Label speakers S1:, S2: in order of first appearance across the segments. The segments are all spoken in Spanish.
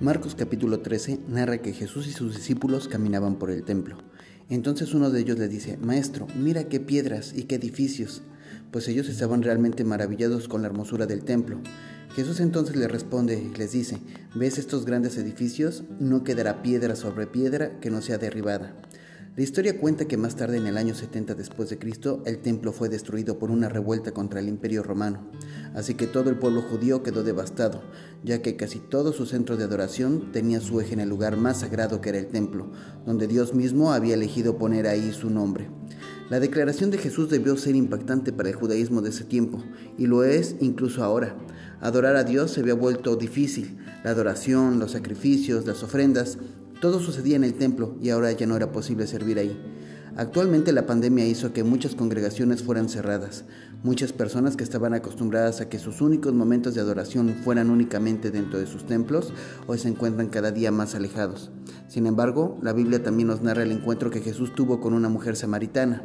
S1: Marcos capítulo 13 narra que Jesús y sus discípulos caminaban por el templo. Entonces uno de ellos le dice, Maestro, mira qué piedras y qué edificios, pues ellos estaban realmente maravillados con la hermosura del templo. Jesús entonces les responde y les dice, ¿ves estos grandes edificios? No quedará piedra sobre piedra que no sea derribada. La historia cuenta que más tarde, en el año 70 después de Cristo, el templo fue destruido por una revuelta contra el Imperio Romano. Así que todo el pueblo judío quedó devastado, ya que casi todo su centro de adoración tenía su eje en el lugar más sagrado que era el templo, donde Dios mismo había elegido poner ahí su nombre. La declaración de Jesús debió ser impactante para el judaísmo de ese tiempo, y lo es incluso ahora. Adorar a Dios se había vuelto difícil. La adoración, los sacrificios, las ofrendas todo sucedía en el templo y ahora ya no era posible servir ahí. Actualmente la pandemia hizo que muchas congregaciones fueran cerradas. Muchas personas que estaban acostumbradas a que sus únicos momentos de adoración fueran únicamente dentro de sus templos, hoy se encuentran cada día más alejados. Sin embargo, la Biblia también nos narra el encuentro que Jesús tuvo con una mujer samaritana.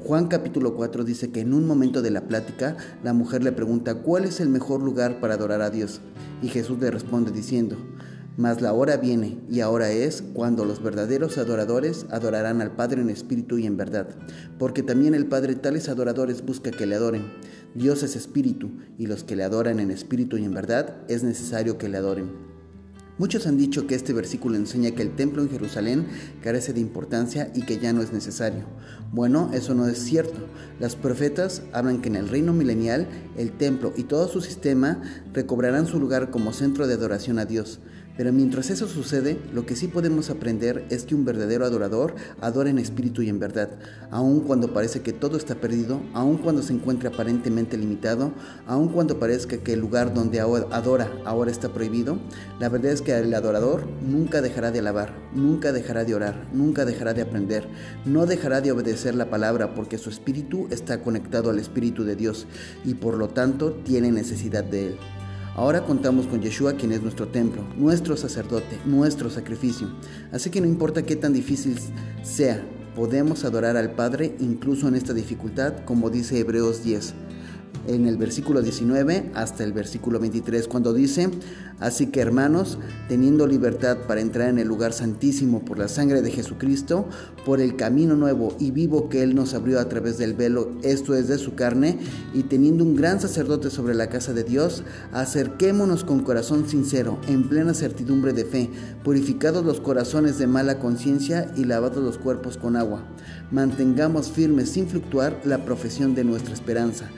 S1: Juan capítulo 4 dice que en un momento de la plática, la mujer le pregunta cuál es el mejor lugar para adorar a Dios. Y Jesús le responde diciendo, mas la hora viene, y ahora es, cuando los verdaderos adoradores adorarán al Padre en espíritu y en verdad, porque también el Padre tales adoradores busca que le adoren. Dios es espíritu, y los que le adoran en espíritu y en verdad es necesario que le adoren. Muchos han dicho que este versículo enseña que el templo en Jerusalén carece de importancia y que ya no es necesario. Bueno, eso no es cierto. Las profetas hablan que en el reino milenial el templo y todo su sistema recobrarán su lugar como centro de adoración a Dios. Pero mientras eso sucede, lo que sí podemos aprender es que un verdadero adorador adora en espíritu y en verdad, aun cuando parece que todo está perdido, aun cuando se encuentre aparentemente limitado, aun cuando parezca que el lugar donde adora ahora está prohibido, la verdad es que el adorador nunca dejará de alabar, nunca dejará de orar, nunca dejará de aprender, no dejará de obedecer la palabra porque su espíritu está conectado al espíritu de Dios y por lo tanto tiene necesidad de él. Ahora contamos con Yeshua, quien es nuestro templo, nuestro sacerdote, nuestro sacrificio. Así que no importa qué tan difícil sea, podemos adorar al Padre incluso en esta dificultad, como dice Hebreos 10 en el versículo 19 hasta el versículo 23, cuando dice, así que hermanos, teniendo libertad para entrar en el lugar santísimo por la sangre de Jesucristo, por el camino nuevo y vivo que Él nos abrió a través del velo, esto es de su carne, y teniendo un gran sacerdote sobre la casa de Dios, acerquémonos con corazón sincero, en plena certidumbre de fe, purificados los corazones de mala conciencia y lavados los cuerpos con agua. Mantengamos firmes sin fluctuar la profesión de nuestra esperanza,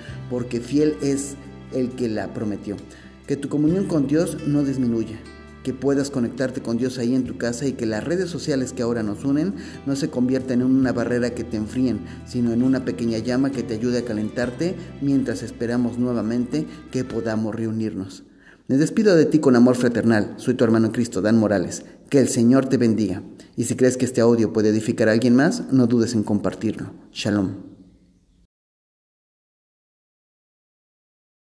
S1: porque fiel es el que la prometió. Que tu comunión con Dios no disminuya, que puedas conectarte con Dios ahí en tu casa y que las redes sociales que ahora nos unen no se conviertan en una barrera que te enfríen, sino en una pequeña llama que te ayude a calentarte mientras esperamos nuevamente que podamos reunirnos. Me despido de ti con amor fraternal. Soy tu hermano en Cristo, Dan Morales. Que el Señor te bendiga. Y si crees que este audio puede edificar a alguien más, no dudes en compartirlo. Shalom.